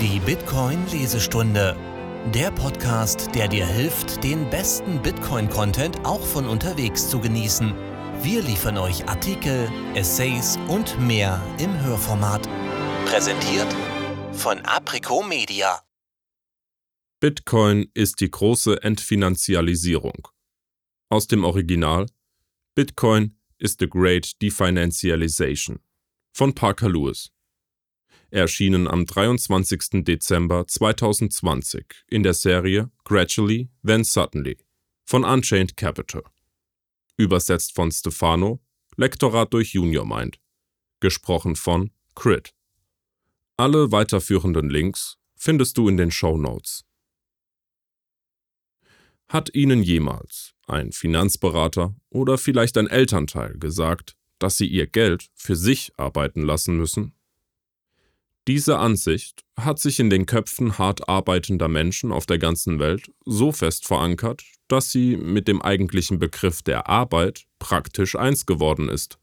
Die Bitcoin-Lesestunde. Der Podcast, der dir hilft, den besten Bitcoin-Content auch von unterwegs zu genießen. Wir liefern euch Artikel, Essays und mehr im Hörformat. Präsentiert von Aprico Media. Bitcoin ist die große Entfinanzialisierung. Aus dem Original Bitcoin is the Great Definancialization von Parker Lewis erschienen am 23. Dezember 2020 in der Serie Gradually, Then Suddenly von Unchained Capital. Übersetzt von Stefano, Lektorat durch Junior Mind. Gesprochen von Crit. Alle weiterführenden Links findest du in den Show Notes. Hat Ihnen jemals ein Finanzberater oder vielleicht ein Elternteil gesagt, dass Sie Ihr Geld für sich arbeiten lassen müssen? Diese Ansicht hat sich in den Köpfen hart arbeitender Menschen auf der ganzen Welt so fest verankert, dass sie mit dem eigentlichen Begriff der Arbeit praktisch eins geworden ist.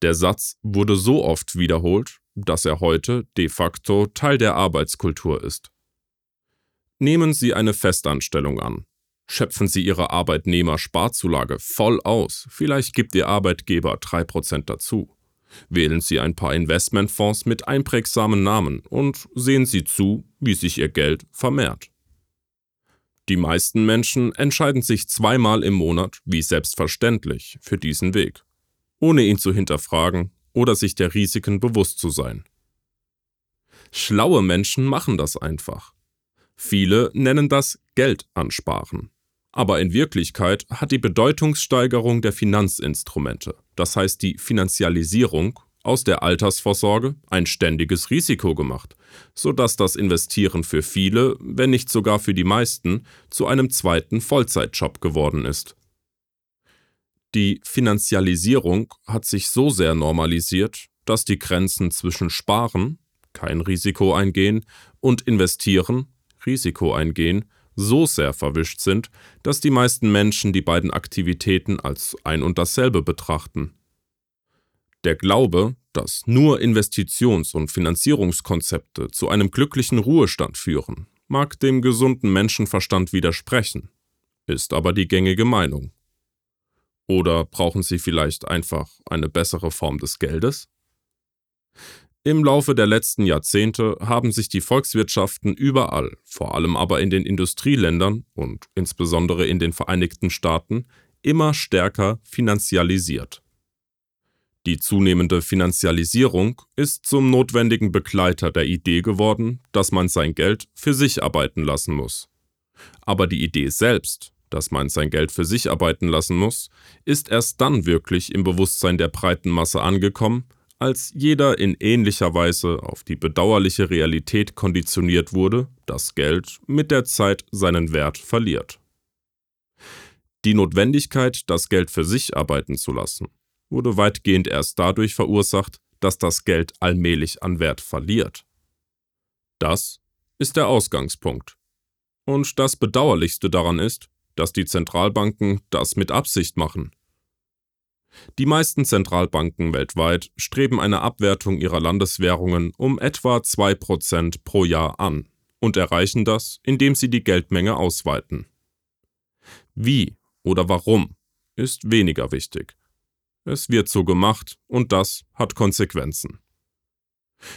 Der Satz wurde so oft wiederholt, dass er heute de facto Teil der Arbeitskultur ist. Nehmen Sie eine Festanstellung an. Schöpfen Sie Ihre Arbeitnehmersparzulage voll aus, vielleicht gibt Ihr Arbeitgeber 3% dazu. Wählen Sie ein paar Investmentfonds mit einprägsamen Namen und sehen Sie zu, wie sich Ihr Geld vermehrt. Die meisten Menschen entscheiden sich zweimal im Monat, wie selbstverständlich, für diesen Weg, ohne ihn zu hinterfragen oder sich der Risiken bewusst zu sein. Schlaue Menschen machen das einfach. Viele nennen das Geld ansparen. Aber in Wirklichkeit hat die Bedeutungssteigerung der Finanzinstrumente, das heißt die Finanzialisierung, aus der Altersvorsorge ein ständiges Risiko gemacht, sodass das Investieren für viele, wenn nicht sogar für die meisten, zu einem zweiten Vollzeitjob geworden ist. Die Finanzialisierung hat sich so sehr normalisiert, dass die Grenzen zwischen Sparen, kein Risiko eingehen, und Investieren, Risiko eingehen, so sehr verwischt sind, dass die meisten Menschen die beiden Aktivitäten als ein und dasselbe betrachten. Der Glaube, dass nur Investitions- und Finanzierungskonzepte zu einem glücklichen Ruhestand führen, mag dem gesunden Menschenverstand widersprechen, ist aber die gängige Meinung. Oder brauchen Sie vielleicht einfach eine bessere Form des Geldes? Im Laufe der letzten Jahrzehnte haben sich die Volkswirtschaften überall, vor allem aber in den Industrieländern und insbesondere in den Vereinigten Staaten, immer stärker finanzialisiert. Die zunehmende Finanzialisierung ist zum notwendigen Begleiter der Idee geworden, dass man sein Geld für sich arbeiten lassen muss. Aber die Idee selbst, dass man sein Geld für sich arbeiten lassen muss, ist erst dann wirklich im Bewusstsein der breiten Masse angekommen, als jeder in ähnlicher Weise auf die bedauerliche Realität konditioniert wurde, dass Geld mit der Zeit seinen Wert verliert. Die Notwendigkeit, das Geld für sich arbeiten zu lassen, wurde weitgehend erst dadurch verursacht, dass das Geld allmählich an Wert verliert. Das ist der Ausgangspunkt. Und das Bedauerlichste daran ist, dass die Zentralbanken das mit Absicht machen. Die meisten Zentralbanken weltweit streben eine Abwertung ihrer Landeswährungen um etwa 2% pro Jahr an und erreichen das, indem sie die Geldmenge ausweiten. Wie oder warum ist weniger wichtig. Es wird so gemacht und das hat Konsequenzen.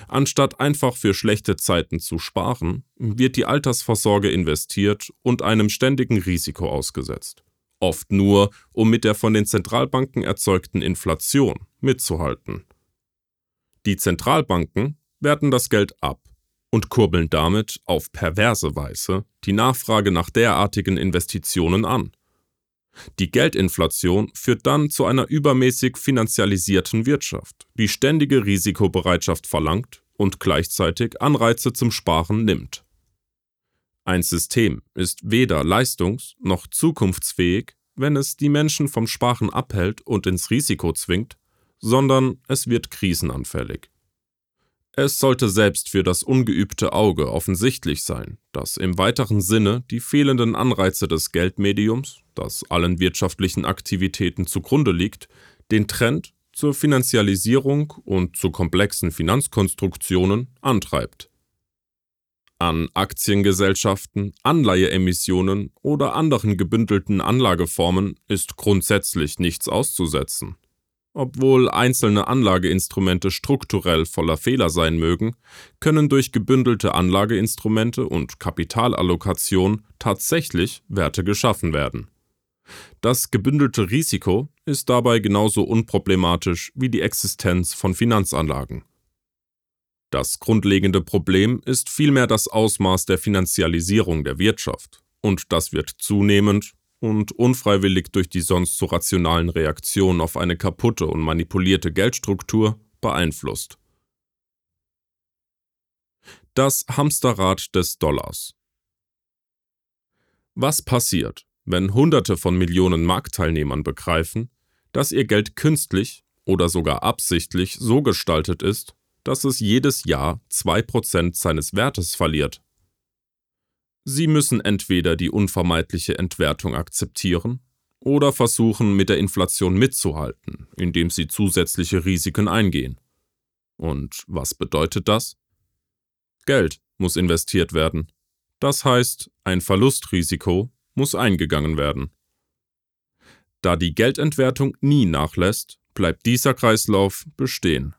Anstatt einfach für schlechte Zeiten zu sparen, wird die Altersvorsorge investiert und einem ständigen Risiko ausgesetzt oft nur, um mit der von den Zentralbanken erzeugten Inflation mitzuhalten. Die Zentralbanken werten das Geld ab und kurbeln damit auf perverse Weise die Nachfrage nach derartigen Investitionen an. Die Geldinflation führt dann zu einer übermäßig finanzialisierten Wirtschaft, die ständige Risikobereitschaft verlangt und gleichzeitig Anreize zum Sparen nimmt. Ein System ist weder leistungs- noch zukunftsfähig, wenn es die Menschen vom Sparen abhält und ins Risiko zwingt, sondern es wird krisenanfällig. Es sollte selbst für das ungeübte Auge offensichtlich sein, dass im weiteren Sinne die fehlenden Anreize des Geldmediums, das allen wirtschaftlichen Aktivitäten zugrunde liegt, den Trend zur Finanzialisierung und zu komplexen Finanzkonstruktionen antreibt. An Aktiengesellschaften, Anleiheemissionen oder anderen gebündelten Anlageformen ist grundsätzlich nichts auszusetzen. Obwohl einzelne Anlageinstrumente strukturell voller Fehler sein mögen, können durch gebündelte Anlageinstrumente und Kapitalallokation tatsächlich Werte geschaffen werden. Das gebündelte Risiko ist dabei genauso unproblematisch wie die Existenz von Finanzanlagen. Das grundlegende Problem ist vielmehr das Ausmaß der Finanzialisierung der Wirtschaft, und das wird zunehmend und unfreiwillig durch die sonst so rationalen Reaktionen auf eine kaputte und manipulierte Geldstruktur beeinflusst. Das Hamsterrad des Dollars. Was passiert, wenn Hunderte von Millionen Marktteilnehmern begreifen, dass ihr Geld künstlich oder sogar absichtlich so gestaltet ist, dass es jedes Jahr 2% seines Wertes verliert Sie müssen entweder die unvermeidliche Entwertung akzeptieren oder versuchen, mit der Inflation mitzuhalten, indem sie zusätzliche Risiken eingehen. Und was bedeutet das? Geld muss investiert werden. Das heißt, ein Verlustrisiko muss eingegangen werden. Da die Geldentwertung nie nachlässt, bleibt dieser Kreislauf bestehen.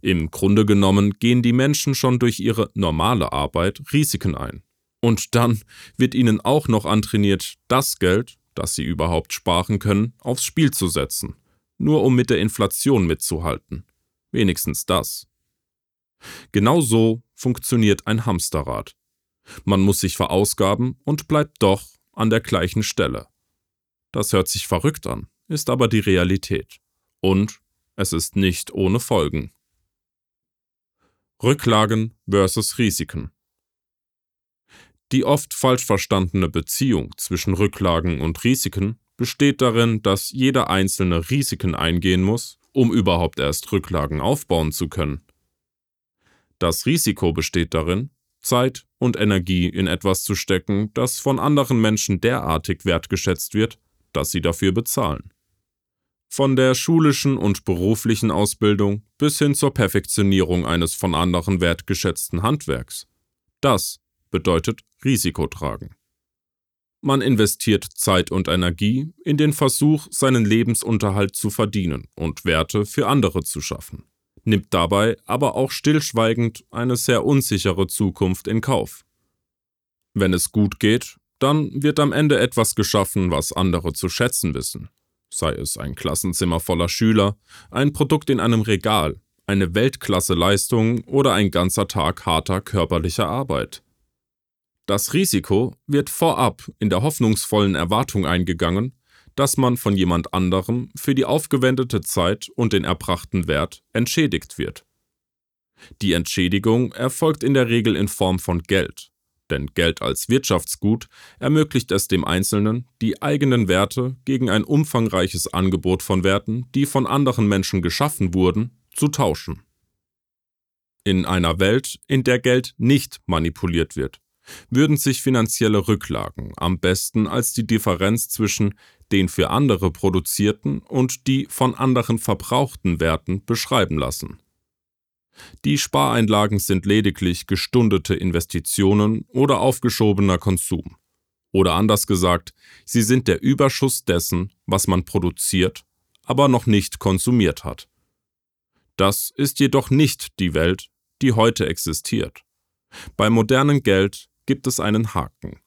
Im Grunde genommen gehen die Menschen schon durch ihre normale Arbeit Risiken ein. Und dann wird ihnen auch noch antrainiert, das Geld, das sie überhaupt sparen können, aufs Spiel zu setzen, nur um mit der Inflation mitzuhalten. Wenigstens das. Genau so funktioniert ein Hamsterrad. Man muss sich verausgaben und bleibt doch an der gleichen Stelle. Das hört sich verrückt an, ist aber die Realität. Und es ist nicht ohne Folgen. Rücklagen versus Risiken. Die oft falsch verstandene Beziehung zwischen Rücklagen und Risiken besteht darin, dass jeder einzelne Risiken eingehen muss, um überhaupt erst Rücklagen aufbauen zu können. Das Risiko besteht darin, Zeit und Energie in etwas zu stecken, das von anderen Menschen derartig wertgeschätzt wird, dass sie dafür bezahlen. Von der schulischen und beruflichen Ausbildung bis hin zur Perfektionierung eines von anderen wertgeschätzten Handwerks. Das bedeutet Risiko tragen. Man investiert Zeit und Energie in den Versuch, seinen Lebensunterhalt zu verdienen und Werte für andere zu schaffen, nimmt dabei aber auch stillschweigend eine sehr unsichere Zukunft in Kauf. Wenn es gut geht, dann wird am Ende etwas geschaffen, was andere zu schätzen wissen, sei es ein Klassenzimmer voller Schüler, ein Produkt in einem Regal, eine Weltklasse-Leistung oder ein ganzer Tag harter körperlicher Arbeit. Das Risiko wird vorab in der hoffnungsvollen Erwartung eingegangen, dass man von jemand anderem für die aufgewendete Zeit und den erbrachten Wert entschädigt wird. Die Entschädigung erfolgt in der Regel in Form von Geld, denn Geld als Wirtschaftsgut ermöglicht es dem Einzelnen, die eigenen Werte gegen ein umfangreiches Angebot von Werten, die von anderen Menschen geschaffen wurden, zu tauschen. In einer Welt, in der Geld nicht manipuliert wird, würden sich finanzielle Rücklagen am besten als die Differenz zwischen den für andere produzierten und die von anderen verbrauchten Werten beschreiben lassen. Die Spareinlagen sind lediglich gestundete Investitionen oder aufgeschobener Konsum. Oder anders gesagt, sie sind der Überschuss dessen, was man produziert, aber noch nicht konsumiert hat. Das ist jedoch nicht die Welt, die heute existiert. Bei modernem Geld gibt es einen Haken.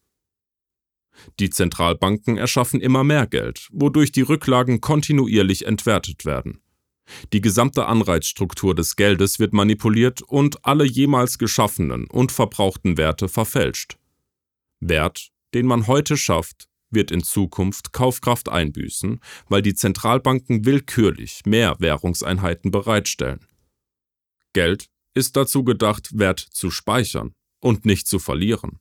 Die Zentralbanken erschaffen immer mehr Geld, wodurch die Rücklagen kontinuierlich entwertet werden. Die gesamte Anreizstruktur des Geldes wird manipuliert und alle jemals geschaffenen und verbrauchten Werte verfälscht. Wert, den man heute schafft, wird in Zukunft Kaufkraft einbüßen, weil die Zentralbanken willkürlich mehr Währungseinheiten bereitstellen. Geld ist dazu gedacht, Wert zu speichern und nicht zu verlieren.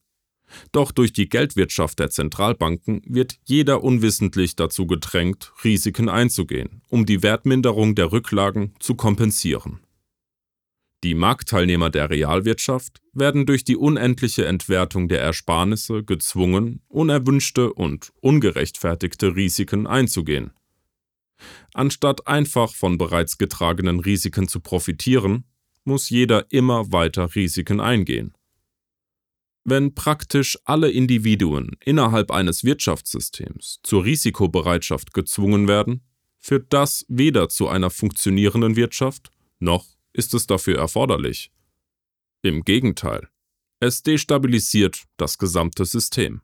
Doch durch die Geldwirtschaft der Zentralbanken wird jeder unwissentlich dazu gedrängt, Risiken einzugehen, um die Wertminderung der Rücklagen zu kompensieren. Die Marktteilnehmer der Realwirtschaft werden durch die unendliche Entwertung der Ersparnisse gezwungen, unerwünschte und ungerechtfertigte Risiken einzugehen. Anstatt einfach von bereits getragenen Risiken zu profitieren, muss jeder immer weiter Risiken eingehen. Wenn praktisch alle Individuen innerhalb eines Wirtschaftssystems zur Risikobereitschaft gezwungen werden, führt das weder zu einer funktionierenden Wirtschaft, noch ist es dafür erforderlich. Im Gegenteil, es destabilisiert das gesamte System.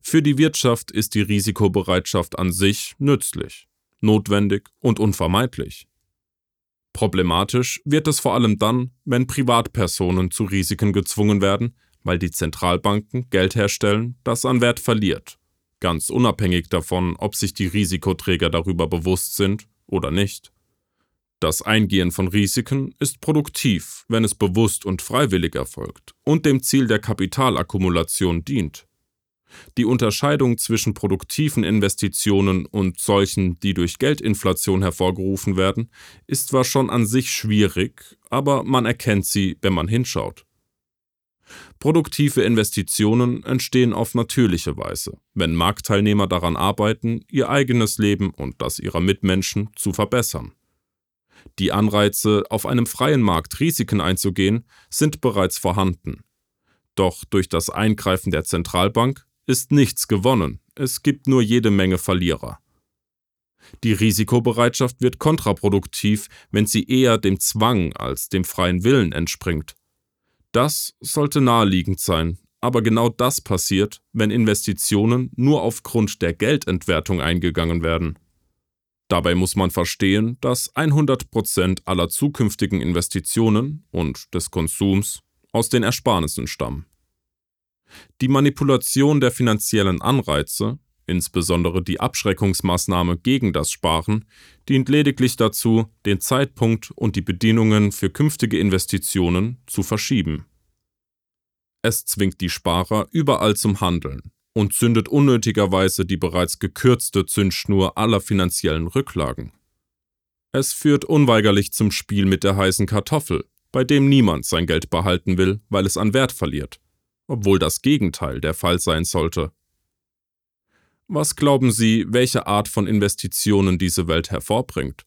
Für die Wirtschaft ist die Risikobereitschaft an sich nützlich, notwendig und unvermeidlich. Problematisch wird es vor allem dann, wenn Privatpersonen zu Risiken gezwungen werden, weil die Zentralbanken Geld herstellen, das an Wert verliert, ganz unabhängig davon, ob sich die Risikoträger darüber bewusst sind oder nicht. Das Eingehen von Risiken ist produktiv, wenn es bewusst und freiwillig erfolgt und dem Ziel der Kapitalakkumulation dient. Die Unterscheidung zwischen produktiven Investitionen und solchen, die durch Geldinflation hervorgerufen werden, ist zwar schon an sich schwierig, aber man erkennt sie, wenn man hinschaut. Produktive Investitionen entstehen auf natürliche Weise, wenn Marktteilnehmer daran arbeiten, ihr eigenes Leben und das ihrer Mitmenschen zu verbessern. Die Anreize, auf einem freien Markt Risiken einzugehen, sind bereits vorhanden. Doch durch das Eingreifen der Zentralbank ist nichts gewonnen, es gibt nur jede Menge Verlierer. Die Risikobereitschaft wird kontraproduktiv, wenn sie eher dem Zwang als dem freien Willen entspringt. Das sollte naheliegend sein, aber genau das passiert, wenn Investitionen nur aufgrund der Geldentwertung eingegangen werden. Dabei muss man verstehen, dass 100% aller zukünftigen Investitionen und des Konsums aus den Ersparnissen stammen. Die Manipulation der finanziellen Anreize, insbesondere die Abschreckungsmaßnahme gegen das Sparen, dient lediglich dazu, den Zeitpunkt und die Bedingungen für künftige Investitionen zu verschieben. Es zwingt die Sparer überall zum Handeln und zündet unnötigerweise die bereits gekürzte Zündschnur aller finanziellen Rücklagen. Es führt unweigerlich zum Spiel mit der heißen Kartoffel, bei dem niemand sein Geld behalten will, weil es an Wert verliert obwohl das Gegenteil der Fall sein sollte. Was glauben Sie, welche Art von Investitionen diese Welt hervorbringt?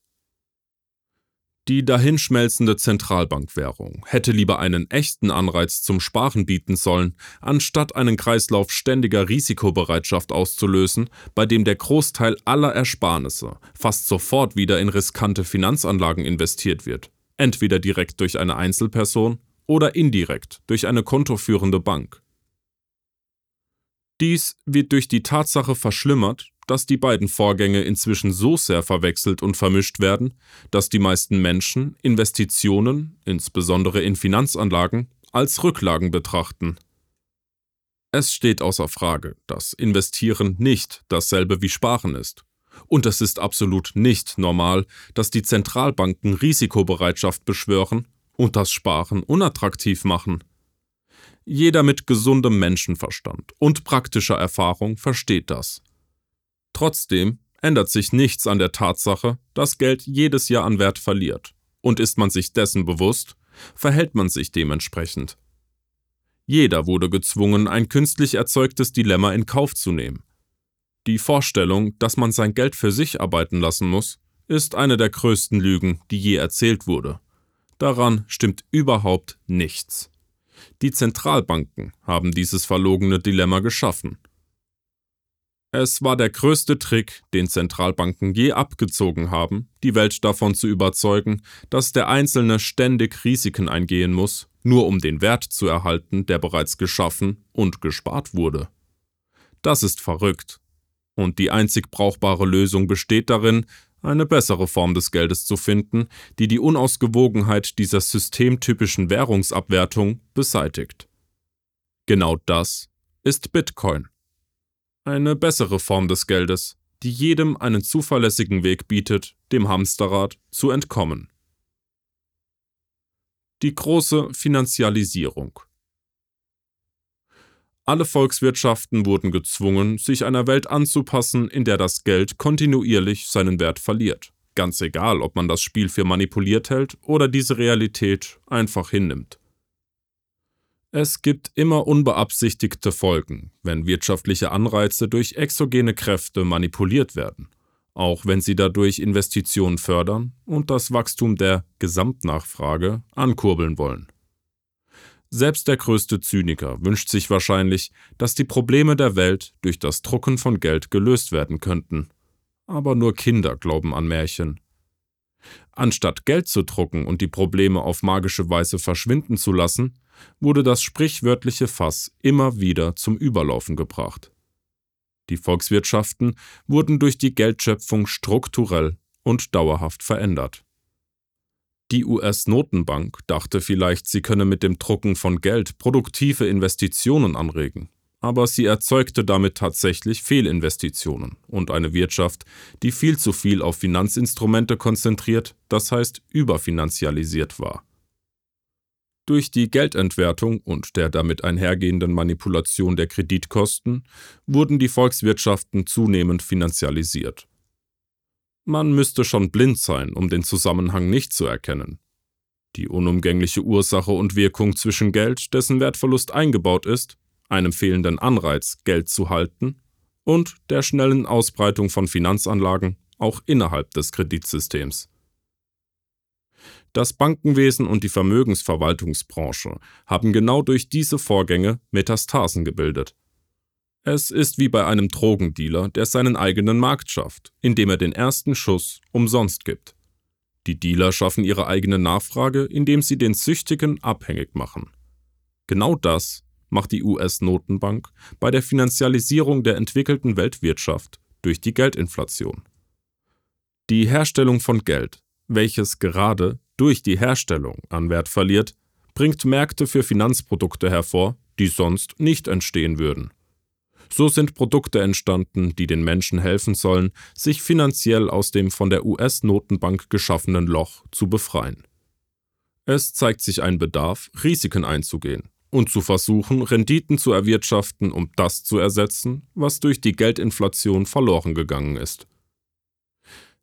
Die dahinschmelzende Zentralbankwährung hätte lieber einen echten Anreiz zum Sparen bieten sollen, anstatt einen Kreislauf ständiger Risikobereitschaft auszulösen, bei dem der Großteil aller Ersparnisse fast sofort wieder in riskante Finanzanlagen investiert wird, entweder direkt durch eine Einzelperson oder indirekt durch eine kontoführende Bank. Dies wird durch die Tatsache verschlimmert, dass die beiden Vorgänge inzwischen so sehr verwechselt und vermischt werden, dass die meisten Menschen Investitionen, insbesondere in Finanzanlagen, als Rücklagen betrachten. Es steht außer Frage, dass Investieren nicht dasselbe wie Sparen ist. Und es ist absolut nicht normal, dass die Zentralbanken Risikobereitschaft beschwören und das Sparen unattraktiv machen. Jeder mit gesundem Menschenverstand und praktischer Erfahrung versteht das. Trotzdem ändert sich nichts an der Tatsache, dass Geld jedes Jahr an Wert verliert, und ist man sich dessen bewusst, verhält man sich dementsprechend. Jeder wurde gezwungen, ein künstlich erzeugtes Dilemma in Kauf zu nehmen. Die Vorstellung, dass man sein Geld für sich arbeiten lassen muss, ist eine der größten Lügen, die je erzählt wurde. Daran stimmt überhaupt nichts. Die Zentralbanken haben dieses verlogene Dilemma geschaffen. Es war der größte Trick, den Zentralbanken je abgezogen haben, die Welt davon zu überzeugen, dass der Einzelne ständig Risiken eingehen muss, nur um den Wert zu erhalten, der bereits geschaffen und gespart wurde. Das ist verrückt. Und die einzig brauchbare Lösung besteht darin, eine bessere Form des Geldes zu finden, die die Unausgewogenheit dieser systemtypischen Währungsabwertung beseitigt. Genau das ist Bitcoin. Eine bessere Form des Geldes, die jedem einen zuverlässigen Weg bietet, dem Hamsterrad zu entkommen. Die große Finanzialisierung alle Volkswirtschaften wurden gezwungen, sich einer Welt anzupassen, in der das Geld kontinuierlich seinen Wert verliert. Ganz egal, ob man das Spiel für manipuliert hält oder diese Realität einfach hinnimmt. Es gibt immer unbeabsichtigte Folgen, wenn wirtschaftliche Anreize durch exogene Kräfte manipuliert werden, auch wenn sie dadurch Investitionen fördern und das Wachstum der Gesamtnachfrage ankurbeln wollen. Selbst der größte Zyniker wünscht sich wahrscheinlich, dass die Probleme der Welt durch das Drucken von Geld gelöst werden könnten. Aber nur Kinder glauben an Märchen. Anstatt Geld zu drucken und die Probleme auf magische Weise verschwinden zu lassen, wurde das sprichwörtliche Fass immer wieder zum Überlaufen gebracht. Die Volkswirtschaften wurden durch die Geldschöpfung strukturell und dauerhaft verändert. Die US-Notenbank dachte vielleicht, sie könne mit dem Drucken von Geld produktive Investitionen anregen, aber sie erzeugte damit tatsächlich Fehlinvestitionen und eine Wirtschaft, die viel zu viel auf Finanzinstrumente konzentriert, das heißt überfinanzialisiert war. Durch die Geldentwertung und der damit einhergehenden Manipulation der Kreditkosten wurden die Volkswirtschaften zunehmend finanzialisiert. Man müsste schon blind sein, um den Zusammenhang nicht zu erkennen. Die unumgängliche Ursache und Wirkung zwischen Geld, dessen Wertverlust eingebaut ist, einem fehlenden Anreiz, Geld zu halten, und der schnellen Ausbreitung von Finanzanlagen, auch innerhalb des Kreditsystems. Das Bankenwesen und die Vermögensverwaltungsbranche haben genau durch diese Vorgänge Metastasen gebildet. Es ist wie bei einem Drogendealer, der seinen eigenen Markt schafft, indem er den ersten Schuss umsonst gibt. Die Dealer schaffen ihre eigene Nachfrage, indem sie den Süchtigen abhängig machen. Genau das macht die US-Notenbank bei der Finanzialisierung der entwickelten Weltwirtschaft durch die Geldinflation. Die Herstellung von Geld, welches gerade durch die Herstellung an Wert verliert, bringt Märkte für Finanzprodukte hervor, die sonst nicht entstehen würden. So sind Produkte entstanden, die den Menschen helfen sollen, sich finanziell aus dem von der US-Notenbank geschaffenen Loch zu befreien. Es zeigt sich ein Bedarf, Risiken einzugehen und zu versuchen, Renditen zu erwirtschaften, um das zu ersetzen, was durch die Geldinflation verloren gegangen ist.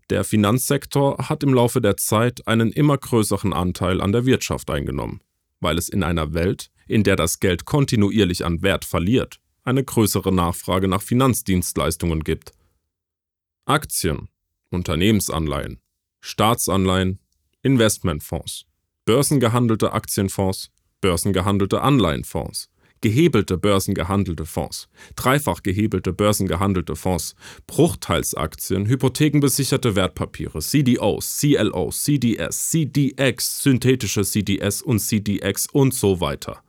Der Finanzsektor hat im Laufe der Zeit einen immer größeren Anteil an der Wirtschaft eingenommen, weil es in einer Welt, in der das Geld kontinuierlich an Wert verliert, eine größere Nachfrage nach Finanzdienstleistungen gibt. Aktien, Unternehmensanleihen, Staatsanleihen, Investmentfonds, börsengehandelte Aktienfonds, börsengehandelte Anleihenfonds, gehebelte börsengehandelte Fonds, dreifach gehebelte börsengehandelte Fonds, Bruchteilsaktien, hypothekenbesicherte Wertpapiere, CDOs, CLOs, CDS, CDX, synthetische CDS und CDX und so weiter.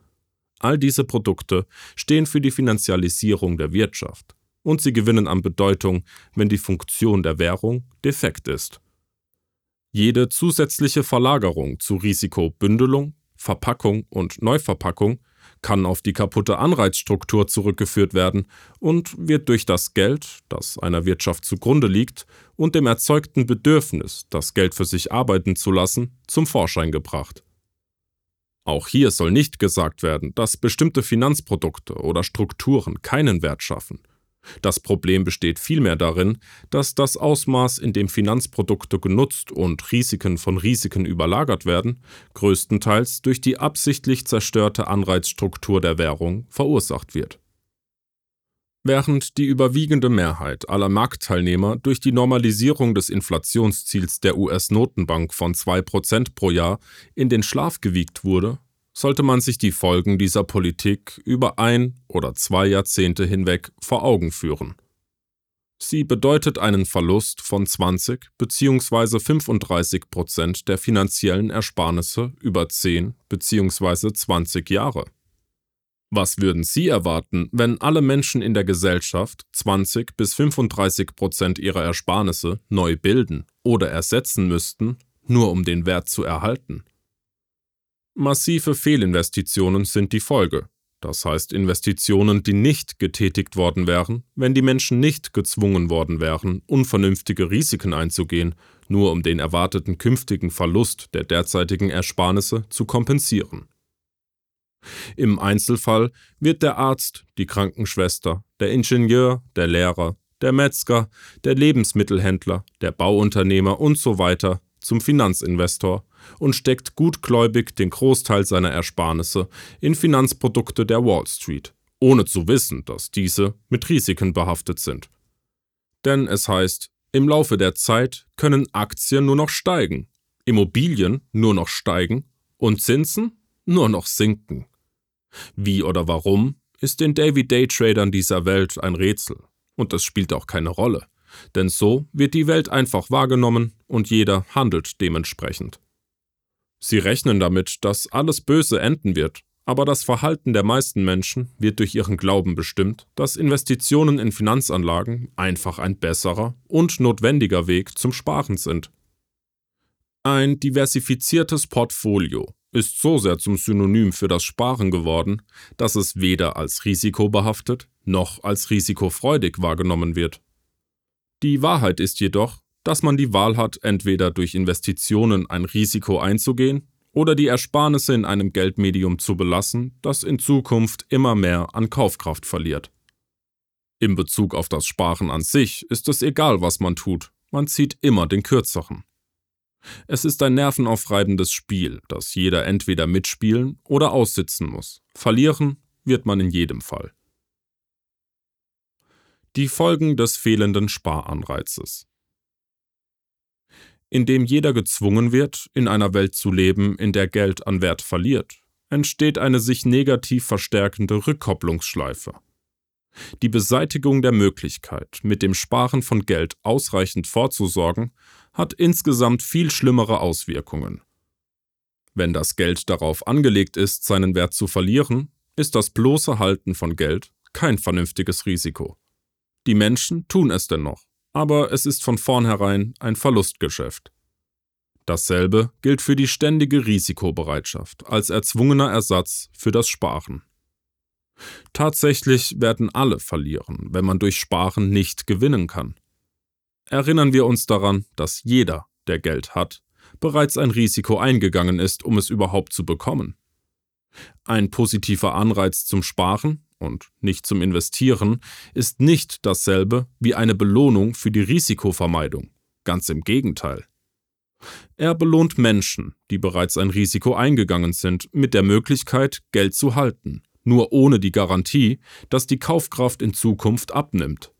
All diese Produkte stehen für die Finanzialisierung der Wirtschaft und sie gewinnen an Bedeutung, wenn die Funktion der Währung defekt ist. Jede zusätzliche Verlagerung zu Risikobündelung, Verpackung und Neuverpackung kann auf die kaputte Anreizstruktur zurückgeführt werden und wird durch das Geld, das einer Wirtschaft zugrunde liegt, und dem erzeugten Bedürfnis, das Geld für sich arbeiten zu lassen, zum Vorschein gebracht. Auch hier soll nicht gesagt werden, dass bestimmte Finanzprodukte oder Strukturen keinen Wert schaffen. Das Problem besteht vielmehr darin, dass das Ausmaß, in dem Finanzprodukte genutzt und Risiken von Risiken überlagert werden, größtenteils durch die absichtlich zerstörte Anreizstruktur der Währung verursacht wird. Während die überwiegende Mehrheit aller Marktteilnehmer durch die Normalisierung des Inflationsziels der US-Notenbank von 2% pro Jahr in den Schlaf gewiegt wurde, sollte man sich die Folgen dieser Politik über ein oder zwei Jahrzehnte hinweg vor Augen führen. Sie bedeutet einen Verlust von 20 bzw. 35 Prozent der finanziellen Ersparnisse über 10 bzw. 20 Jahre. Was würden Sie erwarten, wenn alle Menschen in der Gesellschaft 20 bis 35 Prozent ihrer Ersparnisse neu bilden oder ersetzen müssten, nur um den Wert zu erhalten? Massive Fehlinvestitionen sind die Folge, das heißt Investitionen, die nicht getätigt worden wären, wenn die Menschen nicht gezwungen worden wären, unvernünftige Risiken einzugehen, nur um den erwarteten künftigen Verlust der derzeitigen Ersparnisse zu kompensieren. Im Einzelfall wird der Arzt, die Krankenschwester, der Ingenieur, der Lehrer, der Metzger, der Lebensmittelhändler, der Bauunternehmer usw. So zum Finanzinvestor und steckt gutgläubig den Großteil seiner Ersparnisse in Finanzprodukte der Wall Street, ohne zu wissen, dass diese mit Risiken behaftet sind. Denn es heißt, im Laufe der Zeit können Aktien nur noch steigen, Immobilien nur noch steigen und Zinsen nur noch sinken. Wie oder warum ist den David-Day-Tradern dieser Welt ein Rätsel. Und es spielt auch keine Rolle. Denn so wird die Welt einfach wahrgenommen und jeder handelt dementsprechend. Sie rechnen damit, dass alles Böse enden wird, aber das Verhalten der meisten Menschen wird durch ihren Glauben bestimmt, dass Investitionen in Finanzanlagen einfach ein besserer und notwendiger Weg zum Sparen sind. Ein diversifiziertes Portfolio ist so sehr zum Synonym für das Sparen geworden, dass es weder als risikobehaftet noch als risikofreudig wahrgenommen wird. Die Wahrheit ist jedoch, dass man die Wahl hat, entweder durch Investitionen ein Risiko einzugehen oder die Ersparnisse in einem Geldmedium zu belassen, das in Zukunft immer mehr an Kaufkraft verliert. In Bezug auf das Sparen an sich ist es egal, was man tut, man zieht immer den kürzeren. Es ist ein nervenaufreibendes Spiel, das jeder entweder mitspielen oder aussitzen muss. Verlieren wird man in jedem Fall. Die Folgen des fehlenden Sparanreizes. Indem jeder gezwungen wird, in einer Welt zu leben, in der Geld an Wert verliert, entsteht eine sich negativ verstärkende Rückkopplungsschleife. Die Beseitigung der Möglichkeit, mit dem Sparen von Geld ausreichend vorzusorgen, hat insgesamt viel schlimmere Auswirkungen. Wenn das Geld darauf angelegt ist, seinen Wert zu verlieren, ist das bloße Halten von Geld kein vernünftiges Risiko. Die Menschen tun es dennoch, aber es ist von vornherein ein Verlustgeschäft. Dasselbe gilt für die ständige Risikobereitschaft als erzwungener Ersatz für das Sparen. Tatsächlich werden alle verlieren, wenn man durch Sparen nicht gewinnen kann. Erinnern wir uns daran, dass jeder, der Geld hat, bereits ein Risiko eingegangen ist, um es überhaupt zu bekommen. Ein positiver Anreiz zum Sparen und nicht zum Investieren ist nicht dasselbe wie eine Belohnung für die Risikovermeidung. Ganz im Gegenteil. Er belohnt Menschen, die bereits ein Risiko eingegangen sind, mit der Möglichkeit, Geld zu halten nur ohne die Garantie, dass die Kaufkraft in Zukunft abnimmt.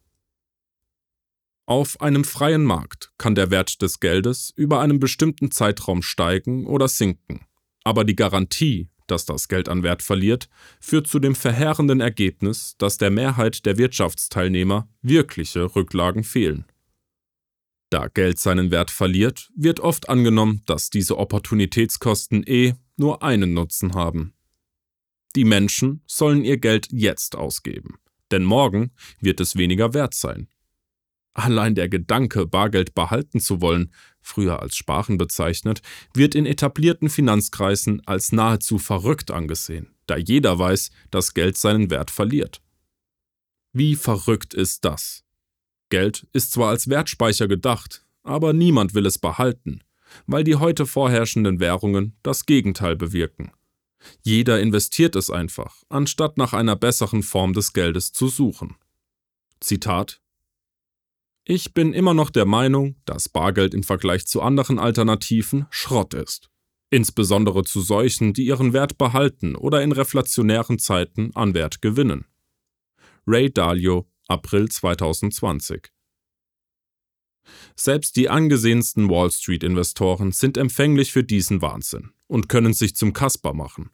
Auf einem freien Markt kann der Wert des Geldes über einen bestimmten Zeitraum steigen oder sinken, aber die Garantie, dass das Geld an Wert verliert, führt zu dem verheerenden Ergebnis, dass der Mehrheit der Wirtschaftsteilnehmer wirkliche Rücklagen fehlen. Da Geld seinen Wert verliert, wird oft angenommen, dass diese Opportunitätskosten eh nur einen Nutzen haben, die Menschen sollen ihr Geld jetzt ausgeben, denn morgen wird es weniger wert sein. Allein der Gedanke, Bargeld behalten zu wollen, früher als Sparen bezeichnet, wird in etablierten Finanzkreisen als nahezu verrückt angesehen, da jeder weiß, dass Geld seinen Wert verliert. Wie verrückt ist das? Geld ist zwar als Wertspeicher gedacht, aber niemand will es behalten, weil die heute vorherrschenden Währungen das Gegenteil bewirken. Jeder investiert es einfach, anstatt nach einer besseren Form des Geldes zu suchen. Zitat Ich bin immer noch der Meinung, dass Bargeld im Vergleich zu anderen Alternativen Schrott ist. Insbesondere zu solchen, die ihren Wert behalten oder in reflationären Zeiten an Wert gewinnen. Ray Dalio, April 2020 selbst die angesehensten Wall Street-Investoren sind empfänglich für diesen Wahnsinn und können sich zum Kasper machen.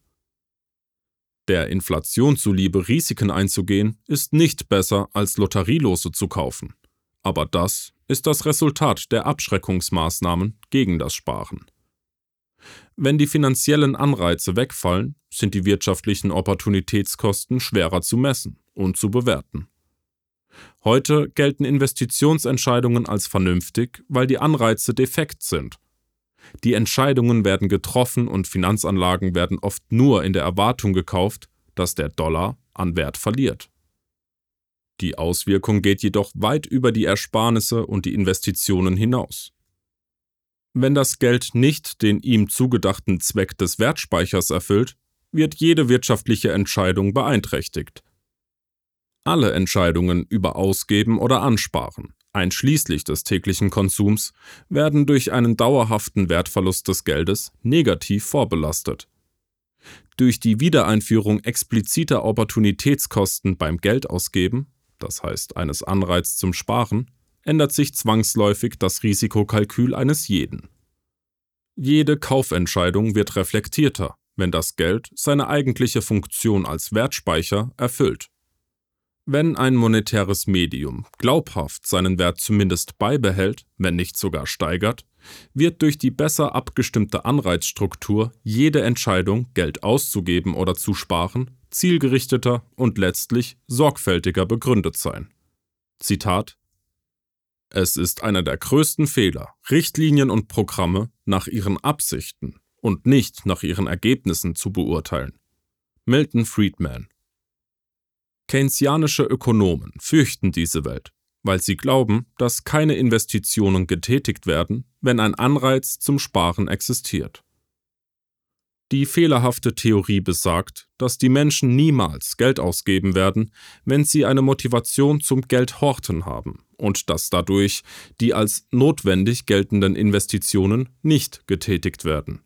Der Inflation zuliebe Risiken einzugehen, ist nicht besser als Lotterielose zu kaufen. Aber das ist das Resultat der Abschreckungsmaßnahmen gegen das Sparen. Wenn die finanziellen Anreize wegfallen, sind die wirtschaftlichen Opportunitätskosten schwerer zu messen und zu bewerten. Heute gelten Investitionsentscheidungen als vernünftig, weil die Anreize defekt sind. Die Entscheidungen werden getroffen und Finanzanlagen werden oft nur in der Erwartung gekauft, dass der Dollar an Wert verliert. Die Auswirkung geht jedoch weit über die Ersparnisse und die Investitionen hinaus. Wenn das Geld nicht den ihm zugedachten Zweck des Wertspeichers erfüllt, wird jede wirtschaftliche Entscheidung beeinträchtigt. Alle Entscheidungen über Ausgeben oder Ansparen, einschließlich des täglichen Konsums, werden durch einen dauerhaften Wertverlust des Geldes negativ vorbelastet. Durch die Wiedereinführung expliziter Opportunitätskosten beim Geldausgeben, das heißt eines Anreiz zum Sparen, ändert sich zwangsläufig das Risikokalkül eines jeden. Jede Kaufentscheidung wird reflektierter, wenn das Geld seine eigentliche Funktion als Wertspeicher erfüllt. Wenn ein monetäres Medium glaubhaft seinen Wert zumindest beibehält, wenn nicht sogar steigert, wird durch die besser abgestimmte Anreizstruktur jede Entscheidung, Geld auszugeben oder zu sparen, zielgerichteter und letztlich sorgfältiger begründet sein. Zitat Es ist einer der größten Fehler, Richtlinien und Programme nach ihren Absichten und nicht nach ihren Ergebnissen zu beurteilen. Milton Friedman Keynesianische Ökonomen fürchten diese Welt, weil sie glauben, dass keine Investitionen getätigt werden, wenn ein Anreiz zum Sparen existiert. Die fehlerhafte Theorie besagt, dass die Menschen niemals Geld ausgeben werden, wenn sie eine Motivation zum Geldhorten haben und dass dadurch die als notwendig geltenden Investitionen nicht getätigt werden.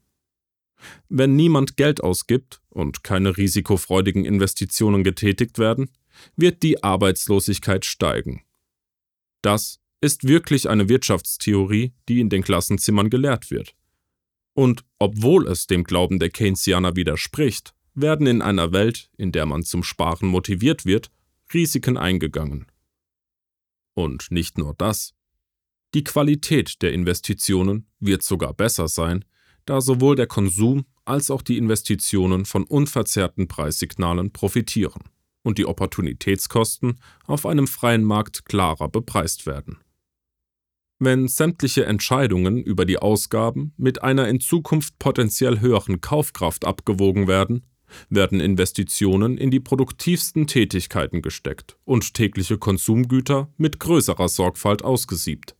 Wenn niemand Geld ausgibt und keine risikofreudigen Investitionen getätigt werden, wird die Arbeitslosigkeit steigen. Das ist wirklich eine Wirtschaftstheorie, die in den Klassenzimmern gelehrt wird. Und obwohl es dem Glauben der Keynesianer widerspricht, werden in einer Welt, in der man zum Sparen motiviert wird, Risiken eingegangen. Und nicht nur das. Die Qualität der Investitionen wird sogar besser sein, da sowohl der Konsum als auch die Investitionen von unverzerrten Preissignalen profitieren und die Opportunitätskosten auf einem freien Markt klarer bepreist werden wenn sämtliche Entscheidungen über die Ausgaben mit einer in Zukunft potenziell höheren Kaufkraft abgewogen werden, werden Investitionen in die produktivsten Tätigkeiten gesteckt und tägliche Konsumgüter mit größerer Sorgfalt ausgesiebt.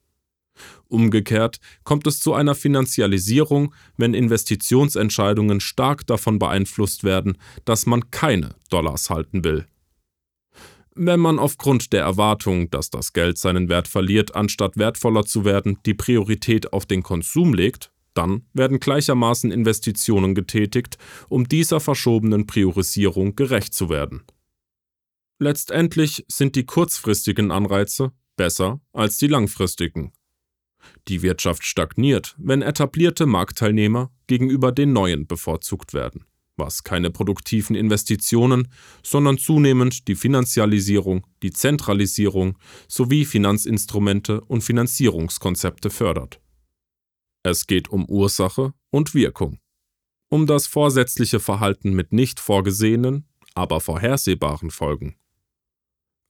Umgekehrt kommt es zu einer Finanzialisierung, wenn Investitionsentscheidungen stark davon beeinflusst werden, dass man keine Dollars halten will. Wenn man aufgrund der Erwartung, dass das Geld seinen Wert verliert, anstatt wertvoller zu werden, die Priorität auf den Konsum legt, dann werden gleichermaßen Investitionen getätigt, um dieser verschobenen Priorisierung gerecht zu werden. Letztendlich sind die kurzfristigen Anreize besser als die langfristigen. Die Wirtschaft stagniert, wenn etablierte Marktteilnehmer gegenüber den neuen bevorzugt werden was keine produktiven Investitionen, sondern zunehmend die Finanzialisierung, die Zentralisierung sowie Finanzinstrumente und Finanzierungskonzepte fördert. Es geht um Ursache und Wirkung, um das vorsätzliche Verhalten mit nicht vorgesehenen, aber vorhersehbaren Folgen.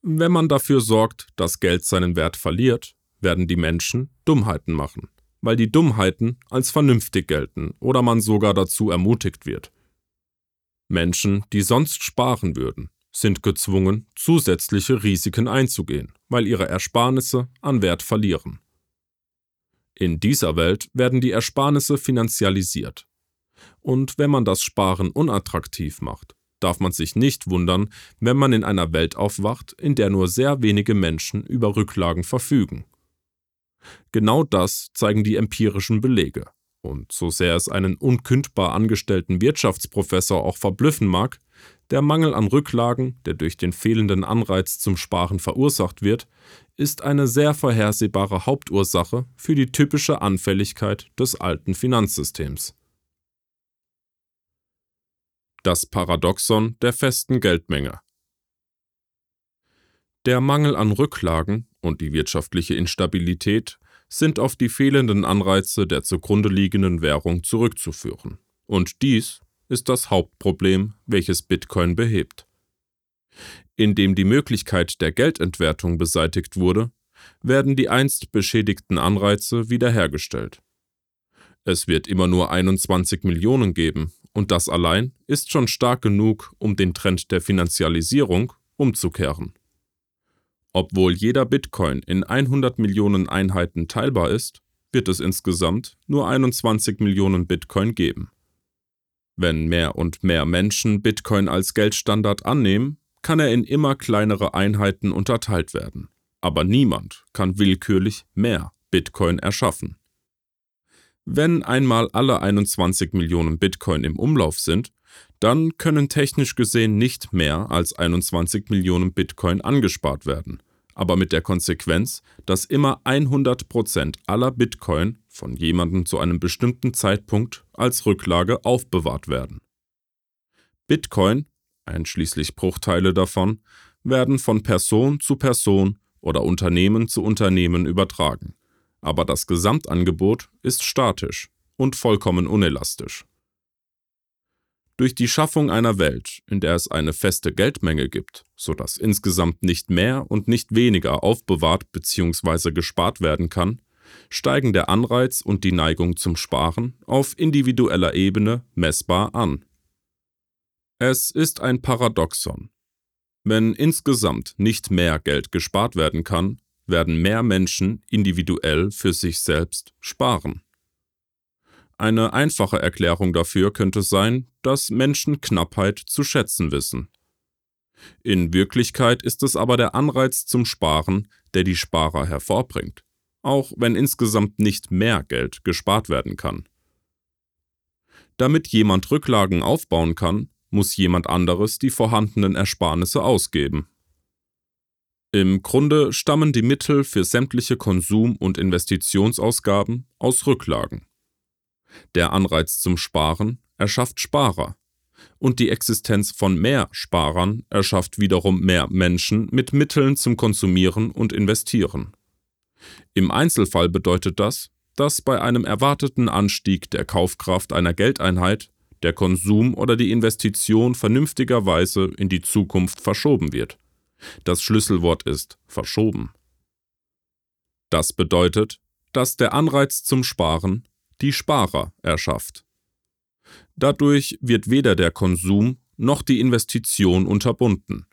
Wenn man dafür sorgt, dass Geld seinen Wert verliert, werden die Menschen Dummheiten machen, weil die Dummheiten als vernünftig gelten oder man sogar dazu ermutigt wird. Menschen, die sonst sparen würden, sind gezwungen, zusätzliche Risiken einzugehen, weil ihre Ersparnisse an Wert verlieren. In dieser Welt werden die Ersparnisse finanzialisiert. Und wenn man das Sparen unattraktiv macht, darf man sich nicht wundern, wenn man in einer Welt aufwacht, in der nur sehr wenige Menschen über Rücklagen verfügen. Genau das zeigen die empirischen Belege. Und so sehr es einen unkündbar angestellten Wirtschaftsprofessor auch verblüffen mag, der Mangel an Rücklagen, der durch den fehlenden Anreiz zum Sparen verursacht wird, ist eine sehr vorhersehbare Hauptursache für die typische Anfälligkeit des alten Finanzsystems. Das Paradoxon der festen Geldmenge Der Mangel an Rücklagen und die wirtschaftliche Instabilität sind auf die fehlenden Anreize der zugrunde liegenden Währung zurückzuführen. Und dies ist das Hauptproblem, welches Bitcoin behebt. Indem die Möglichkeit der Geldentwertung beseitigt wurde, werden die einst beschädigten Anreize wiederhergestellt. Es wird immer nur 21 Millionen geben, und das allein ist schon stark genug, um den Trend der Finanzialisierung umzukehren. Obwohl jeder Bitcoin in 100 Millionen Einheiten teilbar ist, wird es insgesamt nur 21 Millionen Bitcoin geben. Wenn mehr und mehr Menschen Bitcoin als Geldstandard annehmen, kann er in immer kleinere Einheiten unterteilt werden. Aber niemand kann willkürlich mehr Bitcoin erschaffen. Wenn einmal alle 21 Millionen Bitcoin im Umlauf sind, dann können technisch gesehen nicht mehr als 21 Millionen Bitcoin angespart werden, aber mit der Konsequenz, dass immer 100% aller Bitcoin von jemandem zu einem bestimmten Zeitpunkt als Rücklage aufbewahrt werden. Bitcoin, einschließlich Bruchteile davon, werden von Person zu Person oder Unternehmen zu Unternehmen übertragen. Aber das Gesamtangebot ist statisch und vollkommen unelastisch. Durch die Schaffung einer Welt, in der es eine feste Geldmenge gibt, sodass insgesamt nicht mehr und nicht weniger aufbewahrt bzw. gespart werden kann, steigen der Anreiz und die Neigung zum Sparen auf individueller Ebene messbar an. Es ist ein Paradoxon. Wenn insgesamt nicht mehr Geld gespart werden kann, werden mehr Menschen individuell für sich selbst sparen. Eine einfache Erklärung dafür könnte sein, dass Menschen Knappheit zu schätzen wissen. In Wirklichkeit ist es aber der Anreiz zum Sparen, der die Sparer hervorbringt, auch wenn insgesamt nicht mehr Geld gespart werden kann. Damit jemand Rücklagen aufbauen kann, muss jemand anderes die vorhandenen Ersparnisse ausgeben. Im Grunde stammen die Mittel für sämtliche Konsum- und Investitionsausgaben aus Rücklagen. Der Anreiz zum Sparen erschafft Sparer. Und die Existenz von mehr Sparern erschafft wiederum mehr Menschen mit Mitteln zum Konsumieren und Investieren. Im Einzelfall bedeutet das, dass bei einem erwarteten Anstieg der Kaufkraft einer Geldeinheit der Konsum oder die Investition vernünftigerweise in die Zukunft verschoben wird. Das Schlüsselwort ist verschoben. Das bedeutet, dass der Anreiz zum Sparen die Sparer erschafft. Dadurch wird weder der Konsum noch die Investition unterbunden.